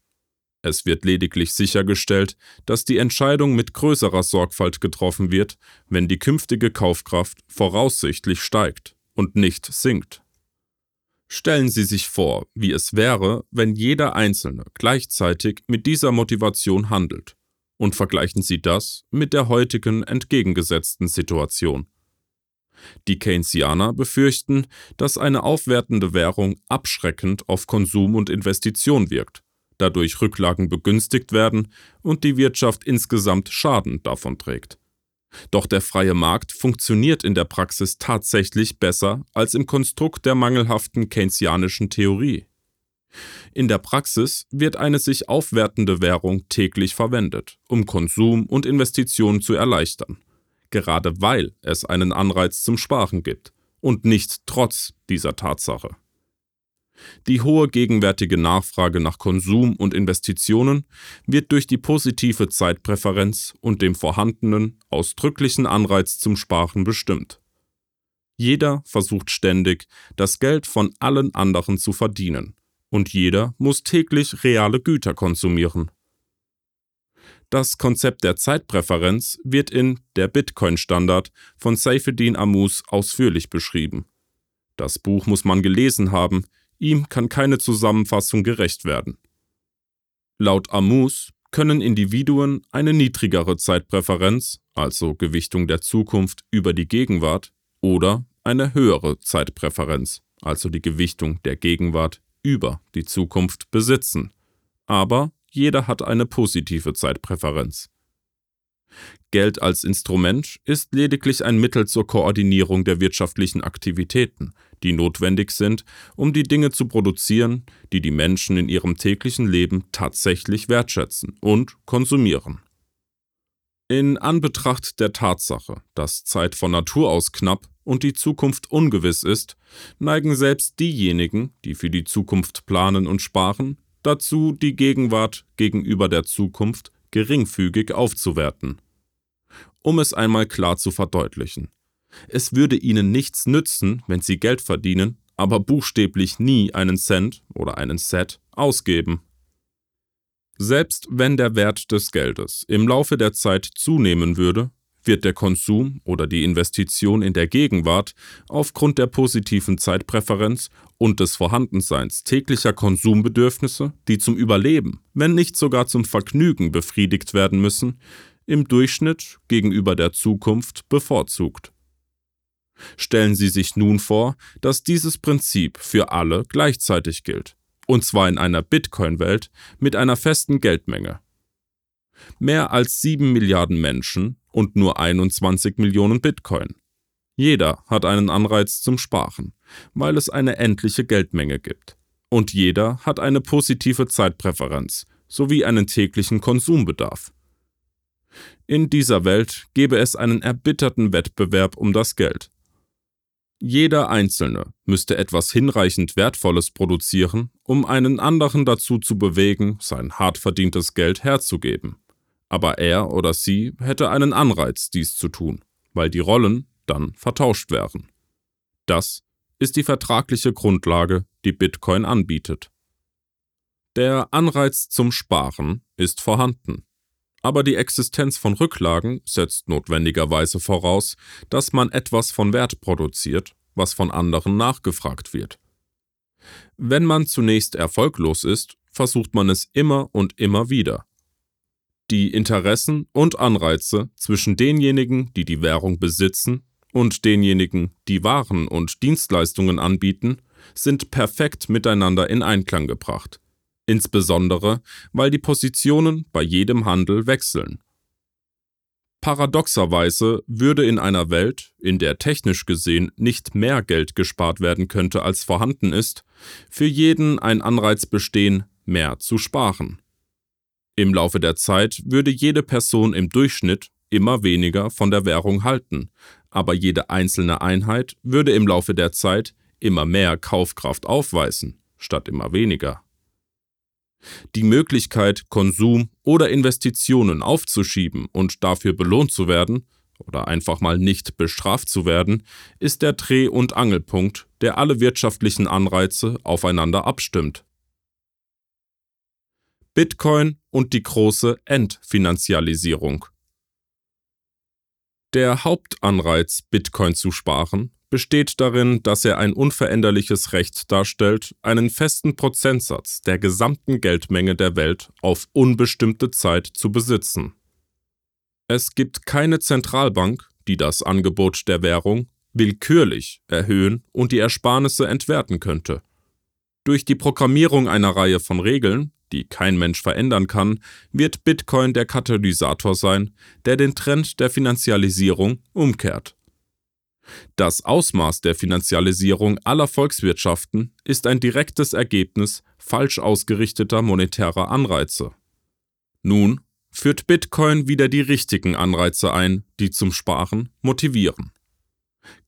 Es wird lediglich sichergestellt, dass die Entscheidung mit größerer Sorgfalt getroffen wird, wenn die künftige Kaufkraft voraussichtlich steigt und nicht sinkt. Stellen Sie sich vor, wie es wäre, wenn jeder Einzelne gleichzeitig mit dieser Motivation handelt, und vergleichen Sie das mit der heutigen entgegengesetzten Situation. Die Keynesianer befürchten, dass eine aufwertende Währung abschreckend auf Konsum und Investition wirkt, dadurch Rücklagen begünstigt werden und die Wirtschaft insgesamt Schaden davon trägt. Doch der freie Markt funktioniert in der Praxis tatsächlich besser als im Konstrukt der mangelhaften keynesianischen Theorie. In der Praxis wird eine sich aufwertende Währung täglich verwendet, um Konsum und Investitionen zu erleichtern gerade weil es einen Anreiz zum Sparen gibt und nicht trotz dieser Tatsache. Die hohe gegenwärtige Nachfrage nach Konsum und Investitionen wird durch die positive Zeitpräferenz und dem vorhandenen, ausdrücklichen Anreiz zum Sparen bestimmt. Jeder versucht ständig, das Geld von allen anderen zu verdienen, und jeder muss täglich reale Güter konsumieren. Das Konzept der Zeitpräferenz wird in Der Bitcoin-Standard von Saifeddin Amus ausführlich beschrieben. Das Buch muss man gelesen haben, ihm kann keine Zusammenfassung gerecht werden. Laut Amus können Individuen eine niedrigere Zeitpräferenz, also Gewichtung der Zukunft über die Gegenwart, oder eine höhere Zeitpräferenz, also die Gewichtung der Gegenwart über die Zukunft besitzen. Aber jeder hat eine positive Zeitpräferenz. Geld als Instrument ist lediglich ein Mittel zur Koordinierung der wirtschaftlichen Aktivitäten, die notwendig sind, um die Dinge zu produzieren, die die Menschen in ihrem täglichen Leben tatsächlich wertschätzen und konsumieren. In Anbetracht der Tatsache, dass Zeit von Natur aus knapp und die Zukunft ungewiss ist, neigen selbst diejenigen, die für die Zukunft planen und sparen, dazu, die Gegenwart gegenüber der Zukunft geringfügig aufzuwerten. Um es einmal klar zu verdeutlichen. Es würde ihnen nichts nützen, wenn sie Geld verdienen, aber buchstäblich nie einen Cent oder einen Set ausgeben. Selbst wenn der Wert des Geldes im Laufe der Zeit zunehmen würde, wird der Konsum oder die Investition in der Gegenwart aufgrund der positiven Zeitpräferenz und des Vorhandenseins täglicher Konsumbedürfnisse, die zum Überleben, wenn nicht sogar zum Vergnügen befriedigt werden müssen, im Durchschnitt gegenüber der Zukunft bevorzugt. Stellen Sie sich nun vor, dass dieses Prinzip für alle gleichzeitig gilt, und zwar in einer Bitcoin-Welt mit einer festen Geldmenge. Mehr als sieben Milliarden Menschen und nur 21 Millionen Bitcoin. Jeder hat einen Anreiz zum Sparen, weil es eine endliche Geldmenge gibt. Und jeder hat eine positive Zeitpräferenz sowie einen täglichen Konsumbedarf. In dieser Welt gäbe es einen erbitterten Wettbewerb um das Geld. Jeder Einzelne müsste etwas hinreichend Wertvolles produzieren, um einen anderen dazu zu bewegen, sein hart verdientes Geld herzugeben. Aber er oder sie hätte einen Anreiz, dies zu tun, weil die Rollen dann vertauscht wären. Das ist die vertragliche Grundlage, die Bitcoin anbietet. Der Anreiz zum Sparen ist vorhanden. Aber die Existenz von Rücklagen setzt notwendigerweise voraus, dass man etwas von Wert produziert, was von anderen nachgefragt wird. Wenn man zunächst erfolglos ist, versucht man es immer und immer wieder. Die Interessen und Anreize zwischen denjenigen, die die Währung besitzen, und denjenigen, die Waren und Dienstleistungen anbieten, sind perfekt miteinander in Einklang gebracht insbesondere weil die Positionen bei jedem Handel wechseln. Paradoxerweise würde in einer Welt, in der technisch gesehen nicht mehr Geld gespart werden könnte, als vorhanden ist, für jeden ein Anreiz bestehen, mehr zu sparen. Im Laufe der Zeit würde jede Person im Durchschnitt immer weniger von der Währung halten, aber jede einzelne Einheit würde im Laufe der Zeit immer mehr Kaufkraft aufweisen, statt immer weniger. Die Möglichkeit, Konsum oder Investitionen aufzuschieben und dafür belohnt zu werden oder einfach mal nicht bestraft zu werden, ist der Dreh- und Angelpunkt, der alle wirtschaftlichen Anreize aufeinander abstimmt. Bitcoin und die große Entfinanzialisierung. Der Hauptanreiz, Bitcoin zu sparen, besteht darin, dass er ein unveränderliches Recht darstellt, einen festen Prozentsatz der gesamten Geldmenge der Welt auf unbestimmte Zeit zu besitzen. Es gibt keine Zentralbank, die das Angebot der Währung willkürlich erhöhen und die Ersparnisse entwerten könnte. Durch die Programmierung einer Reihe von Regeln, die kein Mensch verändern kann, wird Bitcoin der Katalysator sein, der den Trend der Finanzialisierung umkehrt. Das Ausmaß der Finanzialisierung aller Volkswirtschaften ist ein direktes Ergebnis falsch ausgerichteter monetärer Anreize. Nun führt Bitcoin wieder die richtigen Anreize ein, die zum Sparen motivieren.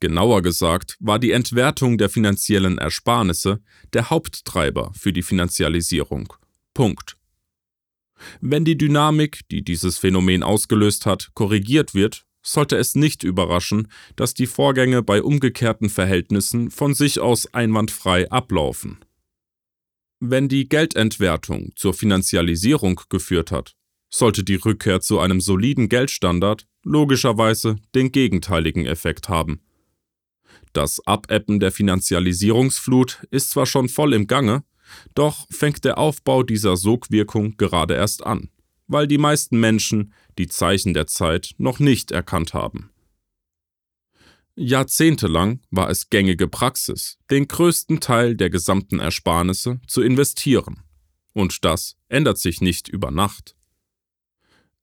Genauer gesagt war die Entwertung der finanziellen Ersparnisse der Haupttreiber für die Finanzialisierung. Punkt. Wenn die Dynamik, die dieses Phänomen ausgelöst hat, korrigiert wird, sollte es nicht überraschen, dass die Vorgänge bei umgekehrten Verhältnissen von sich aus einwandfrei ablaufen. Wenn die Geldentwertung zur Finanzialisierung geführt hat, sollte die Rückkehr zu einem soliden Geldstandard logischerweise den gegenteiligen Effekt haben. Das Abebben der Finanzialisierungsflut ist zwar schon voll im Gange, doch fängt der Aufbau dieser Sogwirkung gerade erst an weil die meisten Menschen die Zeichen der Zeit noch nicht erkannt haben. Jahrzehntelang war es gängige Praxis, den größten Teil der gesamten Ersparnisse zu investieren. Und das ändert sich nicht über Nacht.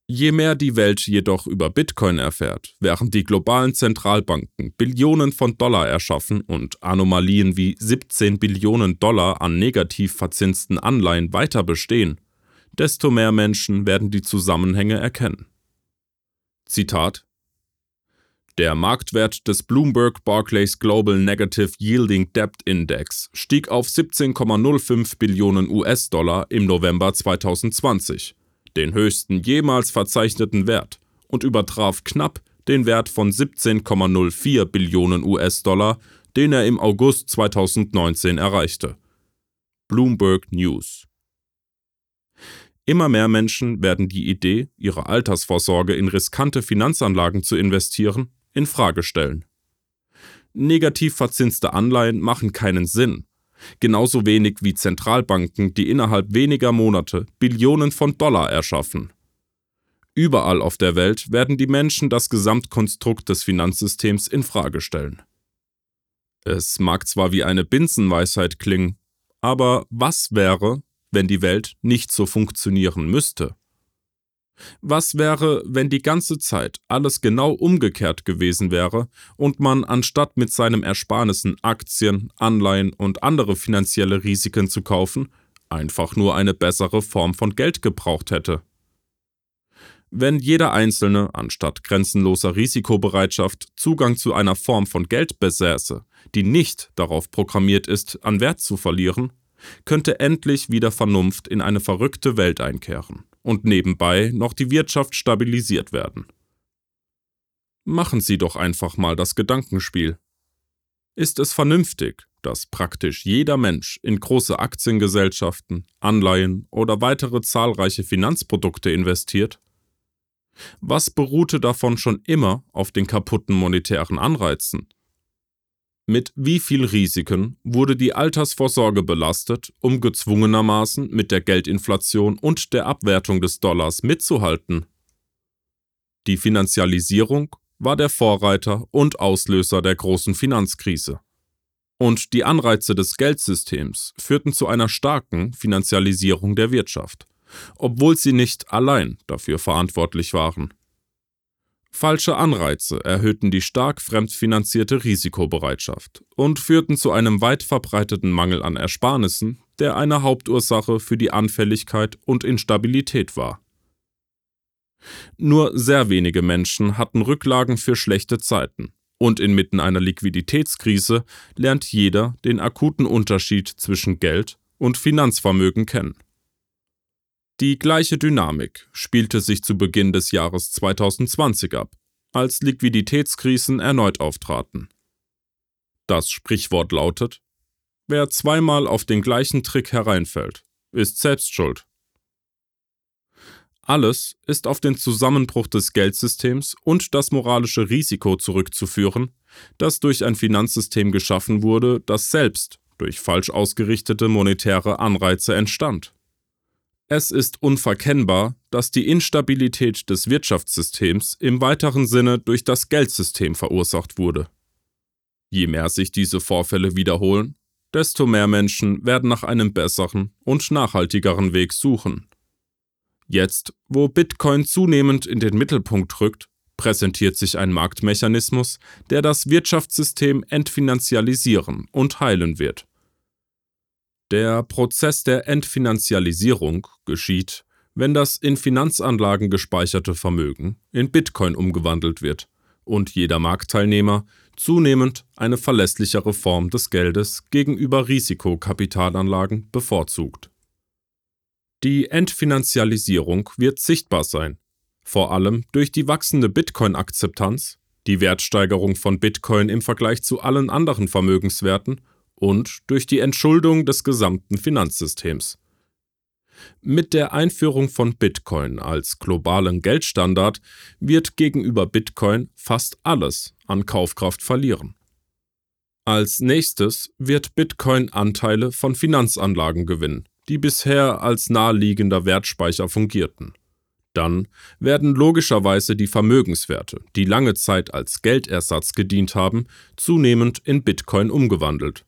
Je mehr die Welt jedoch über Bitcoin erfährt, während die globalen Zentralbanken Billionen von Dollar erschaffen und Anomalien wie 17 Billionen Dollar an negativ verzinsten Anleihen weiter bestehen, desto mehr Menschen werden die Zusammenhänge erkennen. Zitat Der Marktwert des Bloomberg Barclays Global Negative Yielding Debt Index stieg auf 17,05 Billionen US-Dollar im November 2020, den höchsten jemals verzeichneten Wert, und übertraf knapp den Wert von 17,04 Billionen US-Dollar, den er im August 2019 erreichte. Bloomberg News Immer mehr Menschen werden die Idee, ihre Altersvorsorge in riskante Finanzanlagen zu investieren, in Frage stellen. Negativ verzinste Anleihen machen keinen Sinn, genauso wenig wie Zentralbanken, die innerhalb weniger Monate Billionen von Dollar erschaffen. Überall auf der Welt werden die Menschen das Gesamtkonstrukt des Finanzsystems in Frage stellen. Es mag zwar wie eine Binsenweisheit klingen, aber was wäre, wenn die Welt nicht so funktionieren müsste. Was wäre, wenn die ganze Zeit alles genau umgekehrt gewesen wäre und man anstatt mit seinem Ersparnissen Aktien, Anleihen und andere finanzielle Risiken zu kaufen, einfach nur eine bessere Form von Geld gebraucht hätte? Wenn jeder Einzelne anstatt grenzenloser Risikobereitschaft Zugang zu einer Form von Geld besäße, die nicht darauf programmiert ist, an Wert zu verlieren, könnte endlich wieder Vernunft in eine verrückte Welt einkehren und nebenbei noch die Wirtschaft stabilisiert werden. Machen Sie doch einfach mal das Gedankenspiel. Ist es vernünftig, dass praktisch jeder Mensch in große Aktiengesellschaften, Anleihen oder weitere zahlreiche Finanzprodukte investiert? Was beruhte davon schon immer auf den kaputten monetären Anreizen? Mit wie viel Risiken wurde die Altersvorsorge belastet, um gezwungenermaßen mit der Geldinflation und der Abwertung des Dollars mitzuhalten? Die Finanzialisierung war der Vorreiter und Auslöser der großen Finanzkrise. Und die Anreize des Geldsystems führten zu einer starken Finanzialisierung der Wirtschaft, obwohl sie nicht allein dafür verantwortlich waren. Falsche Anreize erhöhten die stark fremdfinanzierte Risikobereitschaft und führten zu einem weit verbreiteten Mangel an Ersparnissen, der eine Hauptursache für die Anfälligkeit und Instabilität war. Nur sehr wenige Menschen hatten Rücklagen für schlechte Zeiten, und inmitten einer Liquiditätskrise lernt jeder den akuten Unterschied zwischen Geld und Finanzvermögen kennen. Die gleiche Dynamik spielte sich zu Beginn des Jahres 2020 ab, als Liquiditätskrisen erneut auftraten. Das Sprichwort lautet, wer zweimal auf den gleichen Trick hereinfällt, ist selbst schuld. Alles ist auf den Zusammenbruch des Geldsystems und das moralische Risiko zurückzuführen, das durch ein Finanzsystem geschaffen wurde, das selbst durch falsch ausgerichtete monetäre Anreize entstand. Es ist unverkennbar, dass die Instabilität des Wirtschaftssystems im weiteren Sinne durch das Geldsystem verursacht wurde. Je mehr sich diese Vorfälle wiederholen, desto mehr Menschen werden nach einem besseren und nachhaltigeren Weg suchen. Jetzt, wo Bitcoin zunehmend in den Mittelpunkt rückt, präsentiert sich ein Marktmechanismus, der das Wirtschaftssystem entfinanzialisieren und heilen wird. Der Prozess der Entfinanzialisierung geschieht, wenn das in Finanzanlagen gespeicherte Vermögen in Bitcoin umgewandelt wird und jeder Marktteilnehmer zunehmend eine verlässlichere Form des Geldes gegenüber Risikokapitalanlagen bevorzugt. Die Entfinanzialisierung wird sichtbar sein, vor allem durch die wachsende Bitcoin-Akzeptanz, die Wertsteigerung von Bitcoin im Vergleich zu allen anderen Vermögenswerten und durch die Entschuldung des gesamten Finanzsystems. Mit der Einführung von Bitcoin als globalen Geldstandard wird gegenüber Bitcoin fast alles an Kaufkraft verlieren. Als nächstes wird Bitcoin Anteile von Finanzanlagen gewinnen, die bisher als naheliegender Wertspeicher fungierten. Dann werden logischerweise die Vermögenswerte, die lange Zeit als Geldersatz gedient haben, zunehmend in Bitcoin umgewandelt.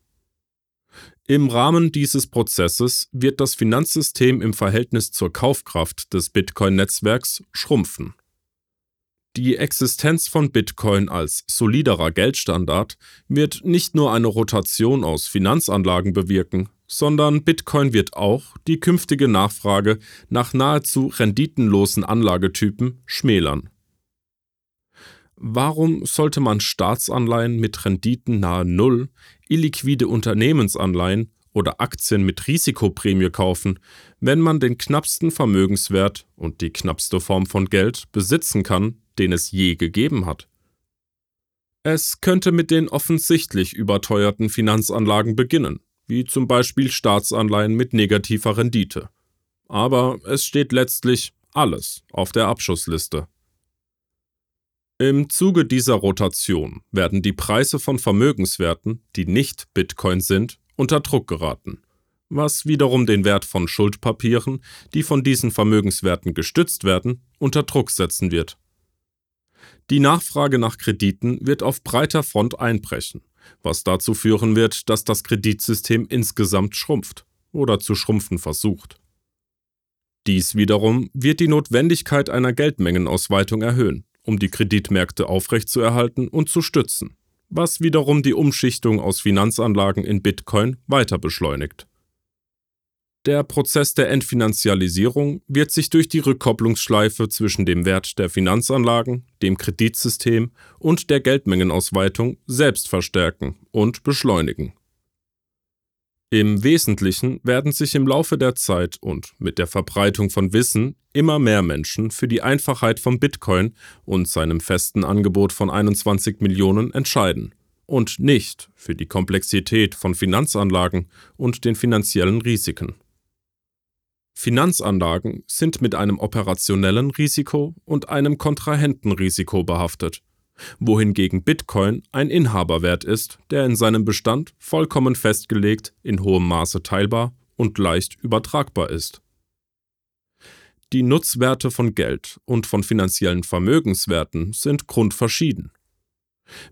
Im Rahmen dieses Prozesses wird das Finanzsystem im Verhältnis zur Kaufkraft des Bitcoin-Netzwerks schrumpfen. Die Existenz von Bitcoin als soliderer Geldstandard wird nicht nur eine Rotation aus Finanzanlagen bewirken, sondern Bitcoin wird auch die künftige Nachfrage nach nahezu renditenlosen Anlagetypen schmälern. Warum sollte man Staatsanleihen mit Renditen nahe Null, illiquide Unternehmensanleihen oder Aktien mit Risikoprämie kaufen, wenn man den knappsten Vermögenswert und die knappste Form von Geld besitzen kann, den es je gegeben hat? Es könnte mit den offensichtlich überteuerten Finanzanlagen beginnen, wie zum Beispiel Staatsanleihen mit negativer Rendite. Aber es steht letztlich alles auf der Abschussliste. Im Zuge dieser Rotation werden die Preise von Vermögenswerten, die nicht Bitcoin sind, unter Druck geraten, was wiederum den Wert von Schuldpapieren, die von diesen Vermögenswerten gestützt werden, unter Druck setzen wird. Die Nachfrage nach Krediten wird auf breiter Front einbrechen, was dazu führen wird, dass das Kreditsystem insgesamt schrumpft oder zu schrumpfen versucht. Dies wiederum wird die Notwendigkeit einer Geldmengenausweitung erhöhen, um die Kreditmärkte aufrechtzuerhalten und zu stützen, was wiederum die Umschichtung aus Finanzanlagen in Bitcoin weiter beschleunigt. Der Prozess der Entfinanzialisierung wird sich durch die Rückkopplungsschleife zwischen dem Wert der Finanzanlagen, dem Kreditsystem und der Geldmengenausweitung selbst verstärken und beschleunigen. Im Wesentlichen werden sich im Laufe der Zeit und mit der Verbreitung von Wissen immer mehr Menschen für die Einfachheit von Bitcoin und seinem festen Angebot von 21 Millionen entscheiden und nicht für die Komplexität von Finanzanlagen und den finanziellen Risiken. Finanzanlagen sind mit einem operationellen Risiko und einem Kontrahentenrisiko behaftet, wohingegen Bitcoin ein Inhaberwert ist, der in seinem Bestand vollkommen festgelegt, in hohem Maße teilbar und leicht übertragbar ist. Die Nutzwerte von Geld und von finanziellen Vermögenswerten sind grundverschieden.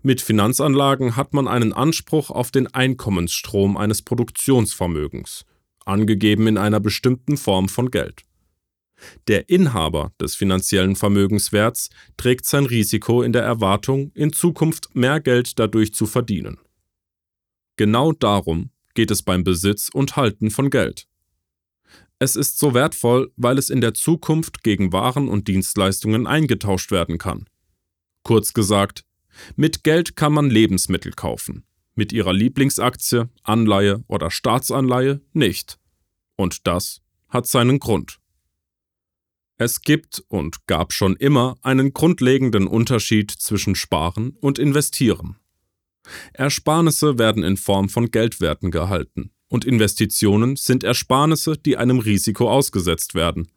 Mit Finanzanlagen hat man einen Anspruch auf den Einkommensstrom eines Produktionsvermögens – angegeben in einer bestimmten Form von Geld. Der Inhaber des finanziellen Vermögenswerts trägt sein Risiko in der Erwartung, in Zukunft mehr Geld dadurch zu verdienen. Genau darum geht es beim Besitz und Halten von Geld. Es ist so wertvoll, weil es in der Zukunft gegen Waren und Dienstleistungen eingetauscht werden kann. Kurz gesagt, mit Geld kann man Lebensmittel kaufen, mit ihrer Lieblingsaktie, Anleihe oder Staatsanleihe nicht. Und das hat seinen Grund. Es gibt und gab schon immer einen grundlegenden Unterschied zwischen Sparen und Investieren. Ersparnisse werden in Form von Geldwerten gehalten und Investitionen sind Ersparnisse, die einem Risiko ausgesetzt werden.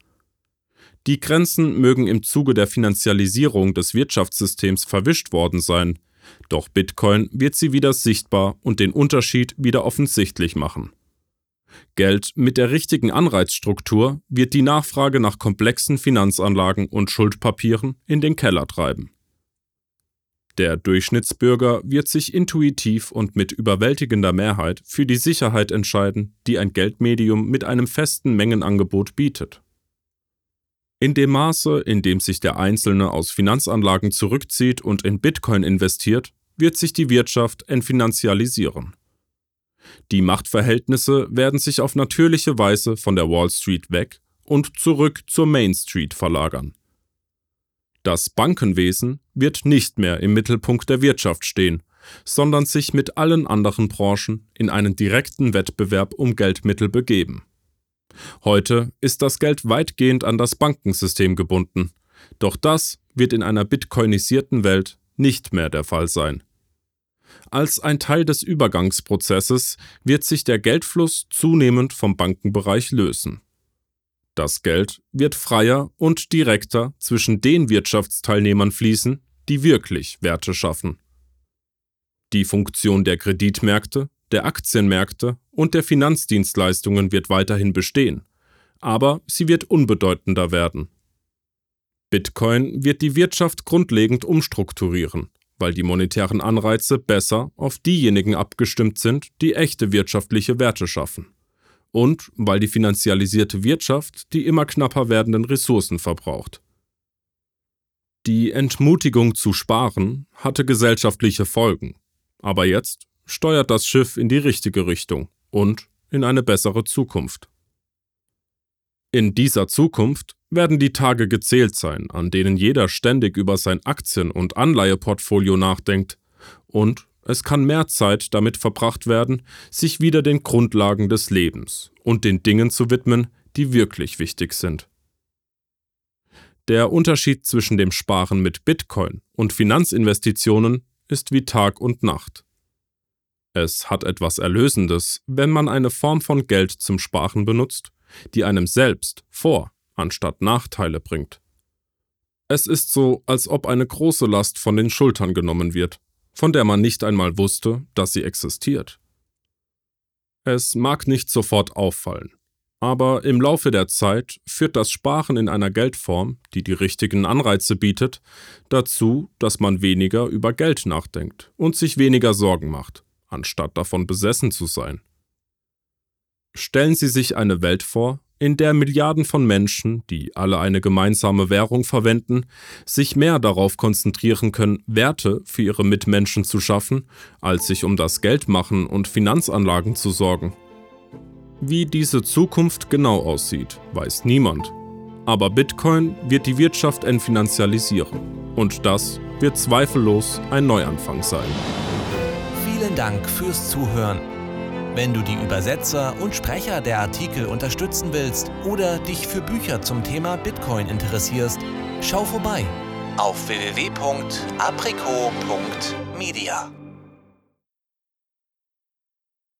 Die Grenzen mögen im Zuge der Finanzialisierung des Wirtschaftssystems verwischt worden sein, doch Bitcoin wird sie wieder sichtbar und den Unterschied wieder offensichtlich machen. Geld mit der richtigen Anreizstruktur wird die Nachfrage nach komplexen Finanzanlagen und Schuldpapieren in den Keller treiben. Der Durchschnittsbürger wird sich intuitiv und mit überwältigender Mehrheit für die Sicherheit entscheiden, die ein Geldmedium mit einem festen Mengenangebot bietet. In dem Maße, in dem sich der Einzelne aus Finanzanlagen zurückzieht und in Bitcoin investiert, wird sich die Wirtschaft entfinanzialisieren. Die Machtverhältnisse werden sich auf natürliche Weise von der Wall Street weg und zurück zur Main Street verlagern. Das Bankenwesen wird nicht mehr im Mittelpunkt der Wirtschaft stehen, sondern sich mit allen anderen Branchen in einen direkten Wettbewerb um Geldmittel begeben. Heute ist das Geld weitgehend an das Bankensystem gebunden. Doch das wird in einer bitcoinisierten Welt nicht mehr der Fall sein. Als ein Teil des Übergangsprozesses wird sich der Geldfluss zunehmend vom Bankenbereich lösen. Das Geld wird freier und direkter zwischen den Wirtschaftsteilnehmern fließen, die wirklich Werte schaffen. Die Funktion der Kreditmärkte der Aktienmärkte und der Finanzdienstleistungen wird weiterhin bestehen, aber sie wird unbedeutender werden. Bitcoin wird die Wirtschaft grundlegend umstrukturieren, weil die monetären Anreize besser auf diejenigen abgestimmt sind, die echte wirtschaftliche Werte schaffen. Und weil die finanzialisierte Wirtschaft die immer knapper werdenden Ressourcen verbraucht. Die Entmutigung zu sparen hatte gesellschaftliche Folgen, aber jetzt steuert das Schiff in die richtige Richtung und in eine bessere Zukunft. In dieser Zukunft werden die Tage gezählt sein, an denen jeder ständig über sein Aktien- und Anleiheportfolio nachdenkt, und es kann mehr Zeit damit verbracht werden, sich wieder den Grundlagen des Lebens und den Dingen zu widmen, die wirklich wichtig sind. Der Unterschied zwischen dem Sparen mit Bitcoin und Finanzinvestitionen ist wie Tag und Nacht. Es hat etwas Erlösendes, wenn man eine Form von Geld zum Sparen benutzt, die einem selbst Vor- anstatt Nachteile bringt. Es ist so, als ob eine große Last von den Schultern genommen wird, von der man nicht einmal wusste, dass sie existiert. Es mag nicht sofort auffallen, aber im Laufe der Zeit führt das Sparen in einer Geldform, die die richtigen Anreize bietet, dazu, dass man weniger über Geld nachdenkt und sich weniger Sorgen macht anstatt davon besessen zu sein. Stellen Sie sich eine Welt vor, in der Milliarden von Menschen, die alle eine gemeinsame Währung verwenden, sich mehr darauf konzentrieren können, Werte für ihre Mitmenschen zu schaffen, als sich um das Geldmachen und Finanzanlagen zu sorgen. Wie diese Zukunft genau aussieht, weiß niemand. Aber Bitcoin wird die Wirtschaft entfinanzialisieren. Und das wird zweifellos ein Neuanfang sein. Vielen Dank fürs Zuhören. Wenn du die Übersetzer und Sprecher der Artikel unterstützen willst oder dich für Bücher zum Thema Bitcoin interessierst, schau vorbei auf www.aprico.media.